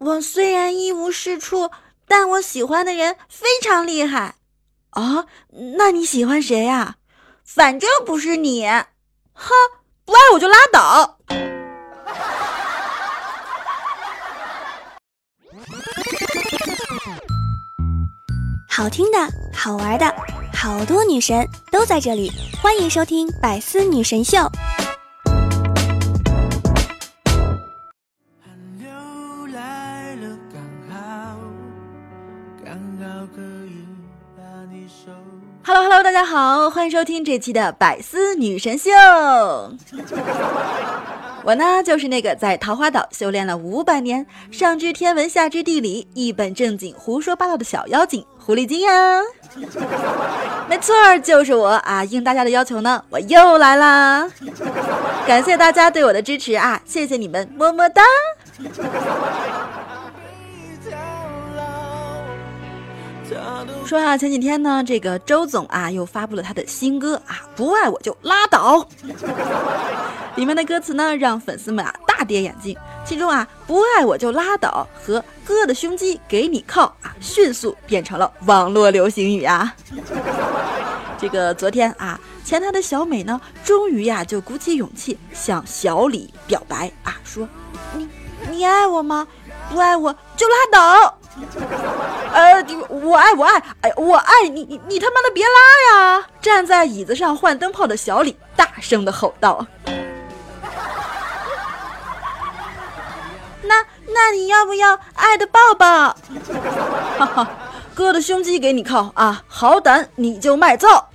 我虽然一无是处，但我喜欢的人非常厉害。啊，那你喜欢谁呀？反正不是你。哼，不爱我就拉倒。好听的，好玩的，好多女神都在这里，欢迎收听百思女神秀。大家好，欢迎收听这期的百思女神秀。我呢，就是那个在桃花岛修炼了五百年，上知天文下知地理，一本正经胡说八道的小妖精狐狸精呀。没错，就是我啊！应大家的要求呢，我又来啦。感谢大家对我的支持啊，谢谢你们，么么哒。说啊，前几天呢，这个周总啊又发布了他的新歌啊，不爱我就拉倒。里面的歌词呢，让粉丝们啊大跌眼镜。其中啊，不爱我就拉倒和哥的胸肌给你靠啊，迅速变成了网络流行语啊。这个昨天啊，前台的小美呢，终于呀就鼓起勇气向小李表白啊，说你你爱我吗？不爱我就拉倒。呃，我爱我爱，哎，我爱你，你你他妈的别拉呀！站在椅子上换灯泡的小李大声的吼道：“那那你要不要爱的抱抱？哈哈，哥的胸肌给你靠啊！好胆你就卖造！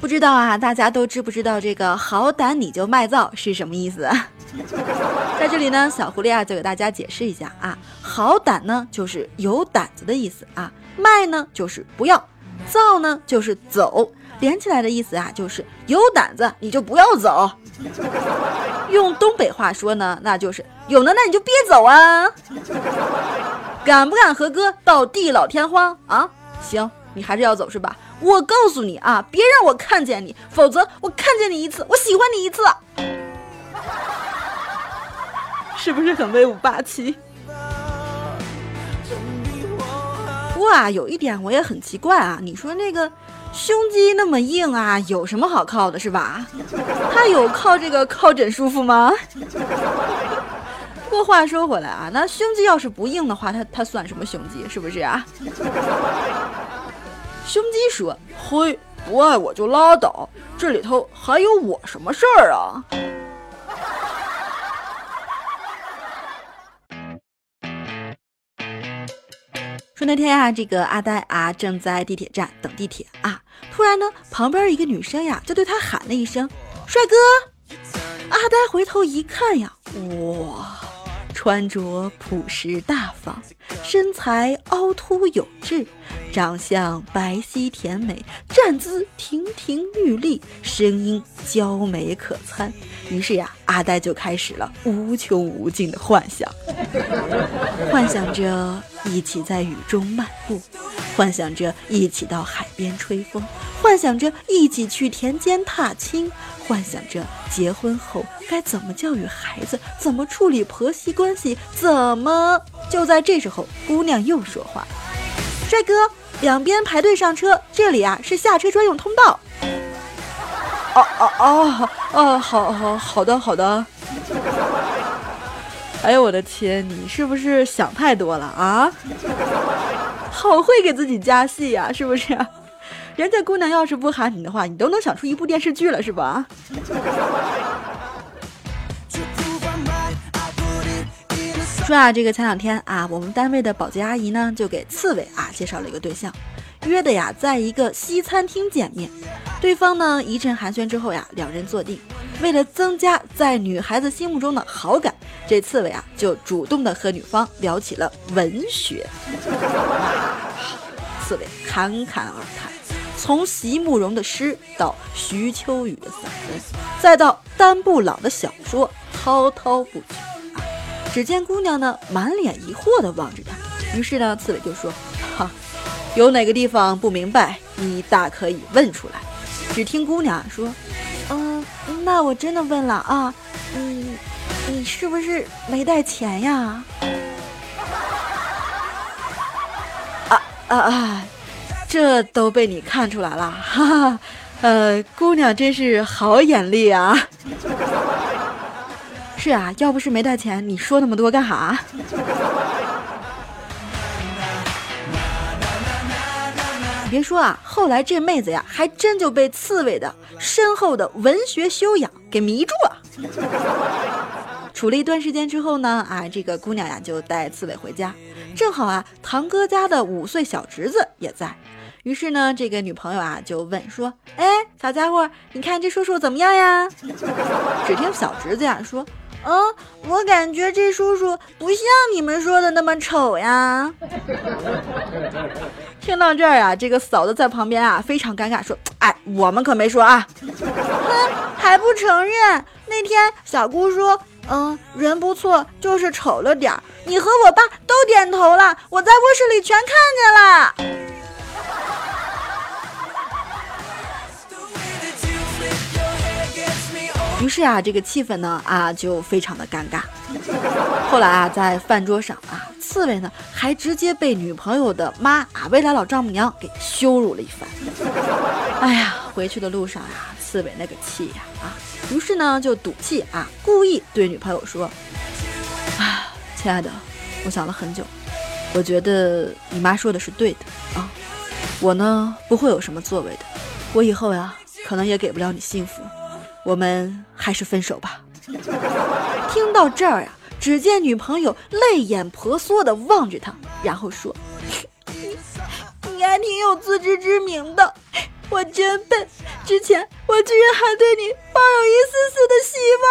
不知道啊，大家都知不知道这个好胆你就卖造是什么意思？” 在这里呢，小狐狸啊就给大家解释一下啊，好胆呢就是有胆子的意思啊，卖呢就是不要，造呢就是走，连起来的意思啊就是有胆子你就不要走。用东北话说呢，那就是有能耐你就别走啊。敢不敢和哥到地老天荒啊？行，你还是要走是吧？我告诉你啊，别让我看见你，否则我看见你一次，我喜欢你一次。是不是很威武霸气？不过啊，有一点我也很奇怪啊。你说那个胸肌那么硬啊，有什么好靠的，是吧？他有靠这个靠枕舒服吗？不过话说回来啊，那胸肌要是不硬的话，他他算什么胸肌？是不是啊？胸肌说：“嘿，不爱我就拉倒，这里头还有我什么事儿啊？”说那天啊，这个阿呆啊正在地铁站等地铁啊，突然呢，旁边一个女生呀就对他喊了一声：“帅哥！”阿呆回头一看呀，哇，穿着朴实大方，身材凹凸有致，长相白皙甜美，站姿亭亭玉立，声音娇美可餐。于是呀，阿呆就开始了无穷无尽的幻想，幻想着一起在雨中漫步，幻想着一起到海边吹风，幻想着一起去田间踏青，幻想着结婚后该怎么教育孩子，怎么处理婆媳关系，怎么……就在这时候，姑娘又说话：“帅哥，两边排队上车，这里啊是下车专用通道。”哦哦哦哦，好好好的好的。哎呦我的天，你是不是想太多了啊？好会给自己加戏呀，是不是？人家姑娘要是不喊你的话，你都能想出一部电视剧了，是吧？说啊，这个前两天啊，我们单位的保洁阿姨呢，就给刺猬啊介绍了一个对象。约的呀，在一个西餐厅见面，对方呢一阵寒暄之后呀，两人坐定。为了增加在女孩子心目中的好感，这刺猬啊就主动的和女方聊起了文学。刺猬侃侃而谈，从席慕容的诗到徐秋雨的散文，再到丹布朗的小说，滔滔不绝。啊，只见姑娘呢满脸疑惑的望着他，于是呢，刺猬就说：“哈。”有哪个地方不明白，你大可以问出来。只听姑娘说：“那我真的问了啊，你你是不是没带钱呀？啊啊啊！这都被你看出来了，哈哈。呃，姑娘真是好眼力啊！是啊，要不是没带钱，你说那么多干哈？别说啊，后来这妹子呀，还真就被刺猬的深厚的文学修养给迷住了。处了一段时间之后呢，啊，这个姑娘呀就带刺猬回家，正好啊，堂哥家的五岁小侄子也在。于是呢，这个女朋友啊就问说：“哎，小家伙，你看这叔叔怎么样呀？”只听小侄子呀说：“嗯，我感觉这叔叔不像你们说的那么丑呀。”听到这儿啊，这个嫂子在旁边啊非常尴尬，说：“哎，我们可没说啊。”哼，还不承认？那天小姑说：“嗯，人不错，就是丑了点儿。”你和我爸都点头了，我在卧室里全看见了。于是啊，这个气氛呢啊就非常的尴尬。后来啊，在饭桌上啊，刺猬呢还直接被女朋友的妈啊未来老丈母娘给羞辱了一番。哎呀，回去的路上呀，刺猬那个气呀啊！于是呢就赌气啊，故意对女朋友说：“啊，亲爱的，我想了很久，我觉得你妈说的是对的啊。我呢不会有什么作为的，我以后呀可能也给不了你幸福。”我们还是分手吧。听到这儿呀，只见女朋友泪眼婆娑的望着他，然后说：“你 你还挺有自知之明的，我真笨，之前我居然还对你抱有一丝丝的希望。”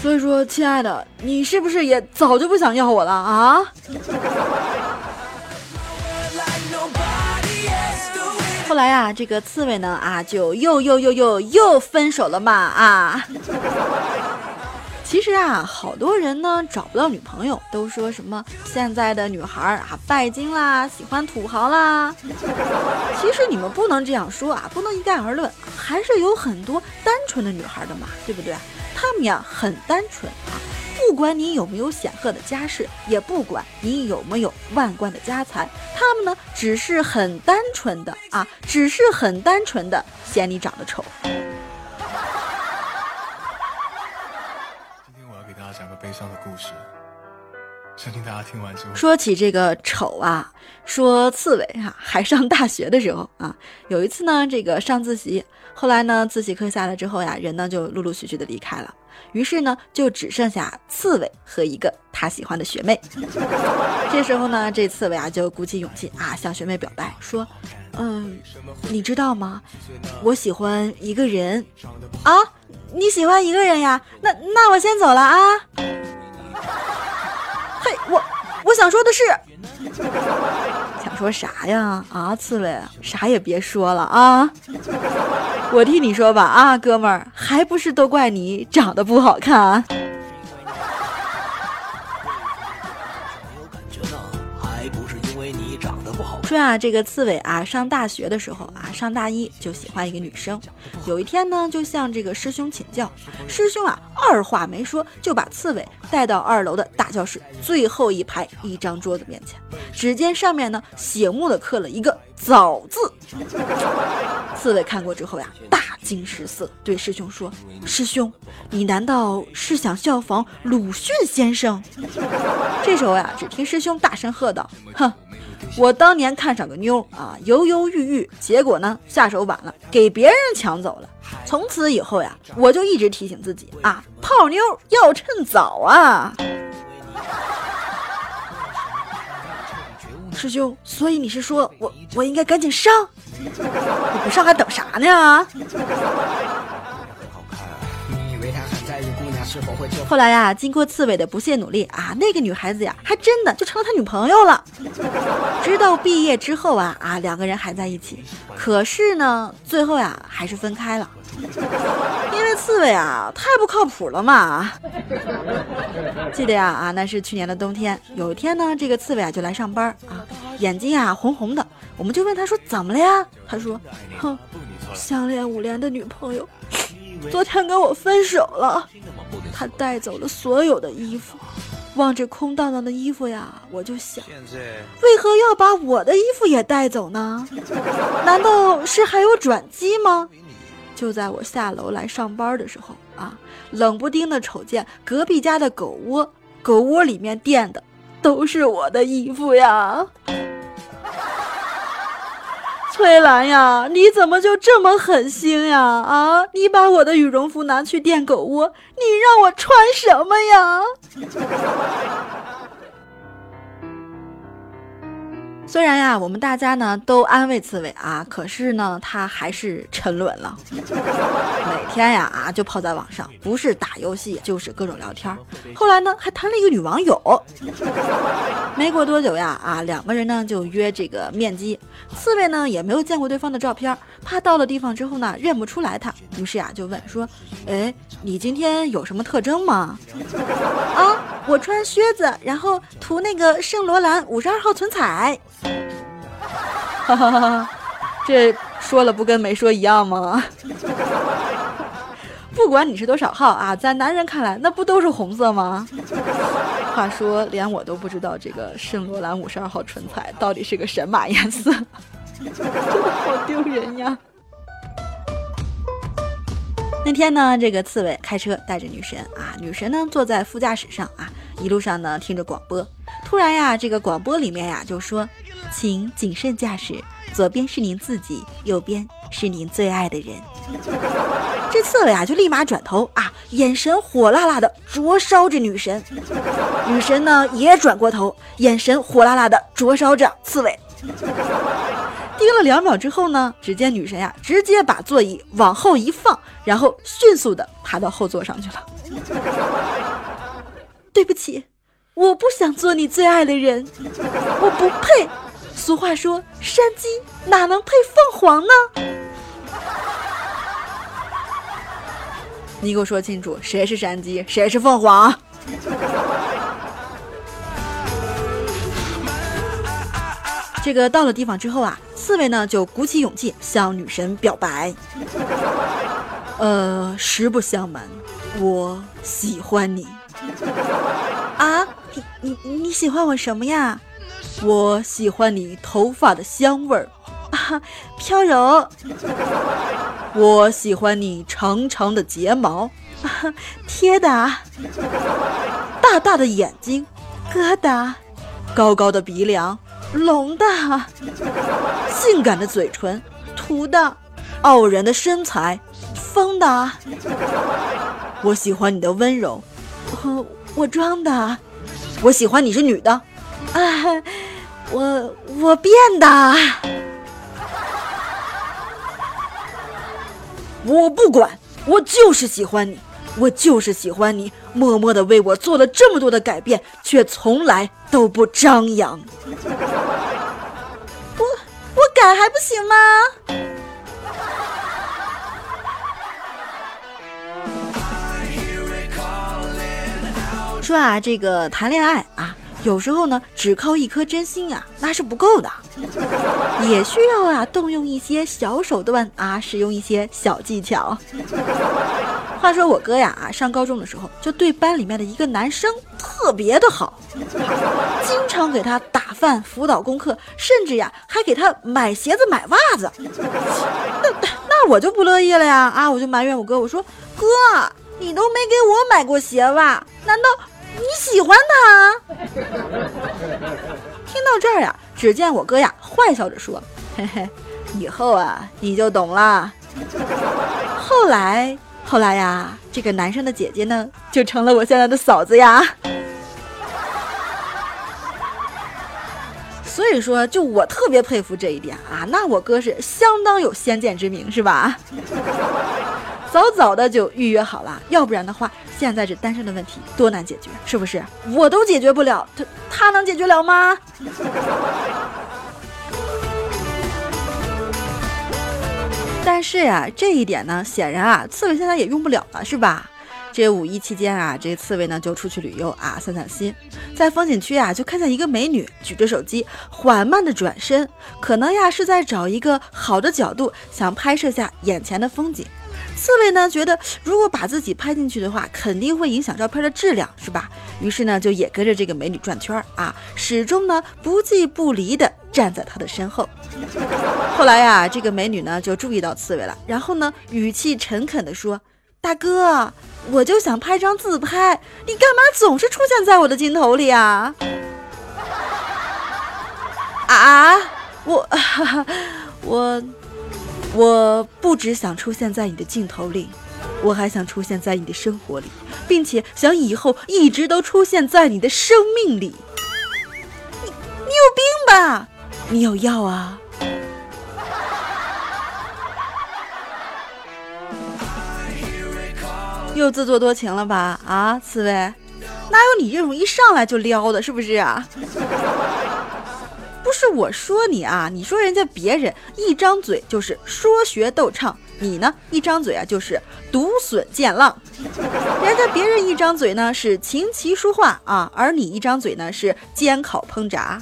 所以说，亲爱的，你是不是也早就不想要我了啊？后来呀，这个刺猬呢啊，就又又又又又分手了嘛啊！其实啊，好多人呢找不到女朋友，都说什么现在的女孩啊拜金啦，喜欢土豪啦。其实你们不能这样说啊，不能一概而论，还是有很多单纯的女孩的嘛，对不对？她们呀很单纯啊。不管你有没有显赫的家世，也不管你有没有万贯的家财，他们呢只是很单纯的啊，只是很单纯的嫌你长得丑。今天我要给大家讲个悲伤的故事，相信大家听完之后，说起这个丑啊，说刺猬哈，还上大学的时候啊，有一次呢，这个上自习，后来呢，自习课下来之后呀，人呢就陆陆续续的离开了。于是呢，就只剩下刺猬和一个他喜欢的学妹。这时候呢，这刺猬啊就鼓起勇气啊向学妹表白说：“嗯，你知道吗？我喜欢一个人啊！你喜欢一个人呀？那那我先走了啊！我想说的是，想说啥呀？啊，刺猬，啥也别说了啊！”我替你说吧，啊，哥们儿，还不是都怪你长得不好看。说啊，这个刺猬啊，上大学的时候啊，上大一就喜欢一个女生。有一天呢，就向这个师兄请教，师兄啊，二话没说就把刺猬带到二楼的大教室最后一排一张桌子面前。只见上面呢，醒目的刻了一个“早”字。刺猬看过之后呀，大惊失色，对师兄说：“师兄，你难道是想效仿鲁迅先生？” 这时候呀，只听师兄大声喝道：“哼！”我当年看上个妞啊，犹犹豫豫，结果呢下手晚了，给别人抢走了。从此以后呀，我就一直提醒自己啊，泡妞要趁早啊。师兄，所以你是说我我应该赶紧上？你不上还等啥呢？后来呀，经过刺猬的不懈努力啊，那个女孩子呀，还真的就成了他女朋友了。直到毕业之后啊啊，两个人还在一起，可是呢，最后呀，还是分开了。因为刺猬啊，太不靠谱了嘛。记得呀啊，那是去年的冬天，有一天呢，这个刺猬啊就来上班啊，眼睛啊红红的，我们就问他说怎么了呀？他说，哼。相恋五年的女朋友昨天跟我分手了，他带走了所有的衣服。望着空荡荡的衣服呀，我就想，为何要把我的衣服也带走呢？难道是还有转机吗？就在我下楼来上班的时候啊，冷不丁的瞅见隔壁家的狗窝，狗窝里面垫的都是我的衣服呀。崔兰呀，你怎么就这么狠心呀？啊，你把我的羽绒服拿去垫狗窝，你让我穿什么呀？虽然呀，我们大家呢都安慰刺猬啊，可是呢，他还是沉沦了。每天呀啊，就泡在网上，不是打游戏就是各种聊天。后来呢，还谈了一个女网友。没过多久呀啊，两个人呢就约这个面基。刺猬呢也没有见过对方的照片，怕到了地方之后呢认不出来他，于是呀就问说：“哎，你今天有什么特征吗？”啊，我穿靴子，然后涂那个圣罗兰五十二号唇彩。哈哈哈！这说了不跟没说一样吗？不管你是多少号啊，在男人看来那不都是红色吗？话说，连我都不知道这个圣罗兰五十二号唇彩到底是个神马颜色，真的好丢人呀！那天呢，这个刺猬开车带着女神啊，女神呢坐在副驾驶上啊，一路上呢听着广播。突然呀，这个广播里面呀就说。请谨慎驾驶，左边是您自己，右边是您最爱的人。这刺猬啊，就立马转头啊，眼神火辣辣的灼烧着女神。女神呢，也转过头，眼神火辣辣的灼烧着刺猬。盯了两秒之后呢，只见女神呀，直接把座椅往后一放，然后迅速的爬到后座上去了。对不起，我不想做你最爱的人，我不配。俗话说，山鸡哪能配凤凰呢？你给我说清楚，谁是山鸡，谁是凤凰？这个到了地方之后啊，刺猬呢就鼓起勇气向女神表白。呃，实不相瞒，我喜欢你。啊，你你你喜欢我什么呀？我喜欢你头发的香味儿，啊，飘柔。我喜欢你长长的睫毛，啊，贴的。大大的眼睛，疙瘩。高高的鼻梁，隆的。性感的嘴唇，涂的。傲人的身材，疯的。我喜欢你的温柔，我我装的。我喜欢你是女的，啊。我我变的，我不管，我就是喜欢你，我就是喜欢你，默默的为我做了这么多的改变，却从来都不张扬。我我改还不行吗？说啊，这个谈恋爱啊。有时候呢，只靠一颗真心呀，那是不够的，也需要啊，动用一些小手段啊，使用一些小技巧。话说我哥呀啊，上高中的时候就对班里面的一个男生特别的好，经常给他打饭、辅导功课，甚至呀还给他买鞋子、买袜子。那那我就不乐意了呀啊，我就埋怨我哥，我说哥，你都没给我买过鞋袜，难道？你喜欢他？听到这儿呀，只见我哥呀坏笑着说：“嘿嘿，以后啊你就懂了。”后来，后来呀，这个男生的姐姐呢就成了我现在的嫂子呀。所以说，就我特别佩服这一点啊，那我哥是相当有先见之明，是吧？早早的就预约好了，要不然的话，现在这单身的问题多难解决，是不是？我都解决不了，他他能解决了吗？但是呀，这一点呢，显然啊，刺猬现在也用不了了，是吧？这五一期间啊，这刺猬呢就出去旅游啊，散散心。在风景区啊，就看见一个美女举着手机，缓慢的转身，可能呀是在找一个好的角度，想拍摄下眼前的风景。刺猬呢觉得，如果把自己拍进去的话，肯定会影响照片的质量，是吧？于是呢，就也跟着这个美女转圈啊，始终呢不弃不离的站在她的身后。后来呀，这个美女呢就注意到刺猬了，然后呢语气诚恳的说。大哥，我就想拍张自拍，你干嘛总是出现在我的镜头里啊？啊，我 我我不只想出现在你的镜头里，我还想出现在你的生活里，并且想以后一直都出现在你的生命里。你你有病吧？你有药啊？又自作多情了吧？啊，刺猬，哪有你这种一上来就撩的，是不是啊？不是我说你啊，你说人家别人一张嘴就是说学逗唱，你呢一张嘴啊就是独损见浪。人家别人一张嘴呢是琴棋书画啊，而你一张嘴呢是煎烤烹炸。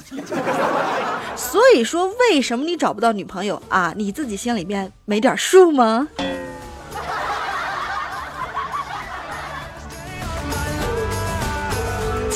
所以说，为什么你找不到女朋友啊？你自己心里面没点数吗？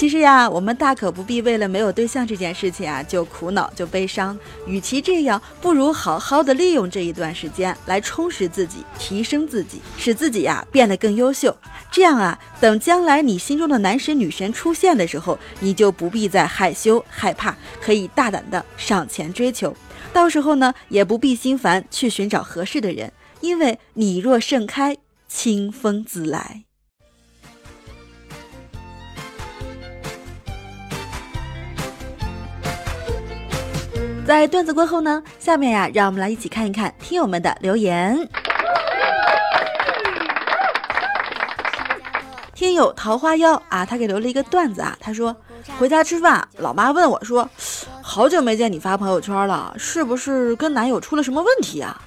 实呀，我们大可不必为了没有对象这件事情啊就苦恼就悲伤。与其这样，不如好好的利用这一段时间来充实自己、提升自己，使自己呀变得更优秀。这样啊，等将来你心中的男神女神出现的时候，你就不必再害羞害怕，可以大胆的上前追求。到时候呢，也不必心烦去寻找合适的人，因为你若盛开，清风自来。在段子过后呢，下面呀，让我们来一起看一看听友们的留言。听友桃花妖啊，他给留了一个段子啊，他说回家吃饭，老妈问我说，好久没见你发朋友圈了，是不是跟男友出了什么问题啊？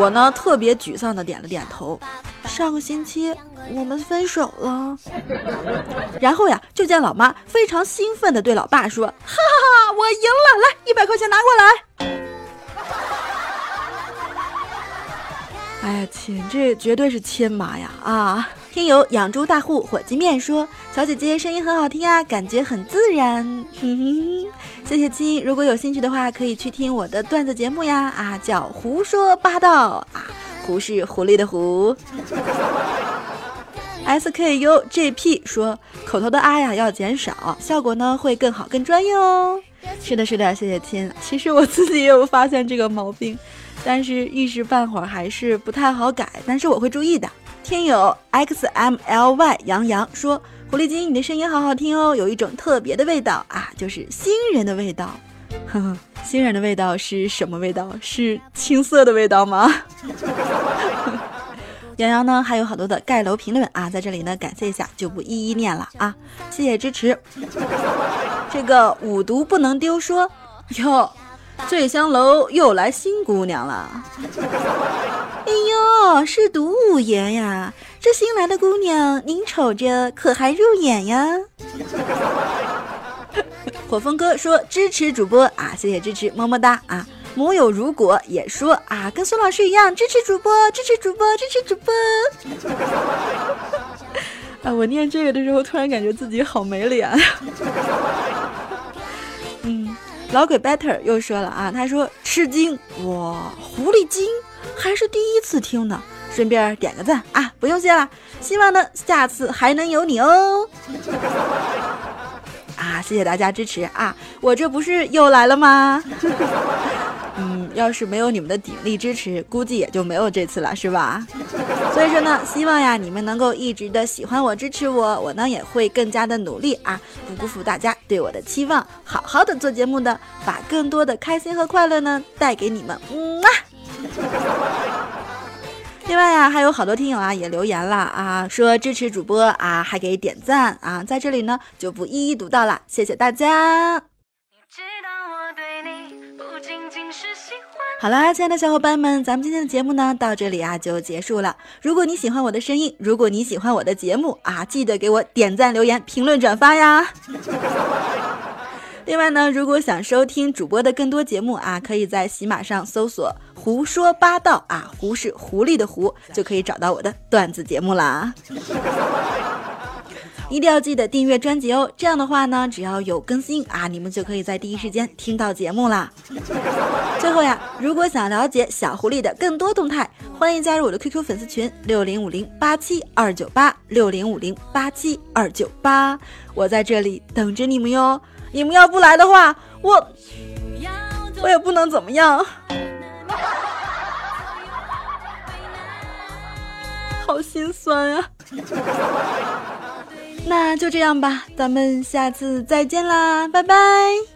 我呢特别沮丧的点了点头。上个星期我们分手了，然后呀，就见老妈非常兴奋地对老爸说：“ 哈哈哈，我赢了！来，一百块钱拿过来。”哎呀，亲，这绝对是亲妈呀！啊，听友养猪大户火鸡面说：“小姐姐声音很好听啊，感觉很自然。”哼哼，谢谢亲，如果有兴趣的话，可以去听我的段子节目呀！啊，叫胡说八道啊。狐是狐狸的狐。S K U G P 说口头的啊呀要减少，效果呢会更好更专业哦。是的，是的，谢谢亲。其实我自己也有发现这个毛病，但是一时半会儿还是不太好改，但是我会注意的。听友 X M L Y 杨洋说狐狸精，你的声音好好听哦，有一种特别的味道啊，就是新人的味道。呵呵。新人的味道是什么味道？是青涩的味道吗？洋洋呢？还有好多的盖楼评论啊，在这里呢，感谢一下，就不一一念了啊，谢谢支持。这个五毒不能丢，说哟，醉香楼又来新姑娘了。哎呦，是毒五爷呀！这新来的姑娘，您瞅着可还入眼呀？火风哥说支持主播啊，谢谢支持，么么哒啊！母有如果也说啊，跟孙老师一样支持主播，支持主播，支持主播。啊，我念这个的时候，突然感觉自己好没脸。嗯，老鬼 better 又说了啊，他说吃惊哇，狐狸精还是第一次听呢，顺便点个赞啊，不用谢了，希望呢下次还能有你哦。啊，谢谢大家支持啊！我这不是又来了吗？嗯，要是没有你们的鼎力支持，估计也就没有这次了，是吧？所以说呢，希望呀你们能够一直的喜欢我、支持我，我呢也会更加的努力啊，不辜负大家对我的期望，好好的做节目的，把更多的开心和快乐呢带给你们。嗯啊。另外呀，还有好多听友啊也留言了啊，说支持主播啊，还给点赞啊，在这里呢就不一一读到了，谢谢大家。好好啦，亲爱的小伙伴们，咱们今天的节目呢到这里啊就结束了。如果你喜欢我的声音，如果你喜欢我的节目啊，记得给我点赞、留言、评论、转发呀。另外呢，如果想收听主播的更多节目啊，可以在喜马上搜索“胡说八道”啊，“胡”是狐狸的“狐”，就可以找到我的段子节目啦。一定要记得订阅专辑哦，这样的话呢，只要有更新啊，你们就可以在第一时间听到节目啦。最后呀，如果想了解小狐狸的更多动态，欢迎加入我的 QQ 粉丝群六零五零八七二九八六零五零八七二九八，我在这里等着你们哟。你们要不来的话，我我也不能怎么样，好心酸啊。那就这样吧，咱们下次再见啦，拜拜。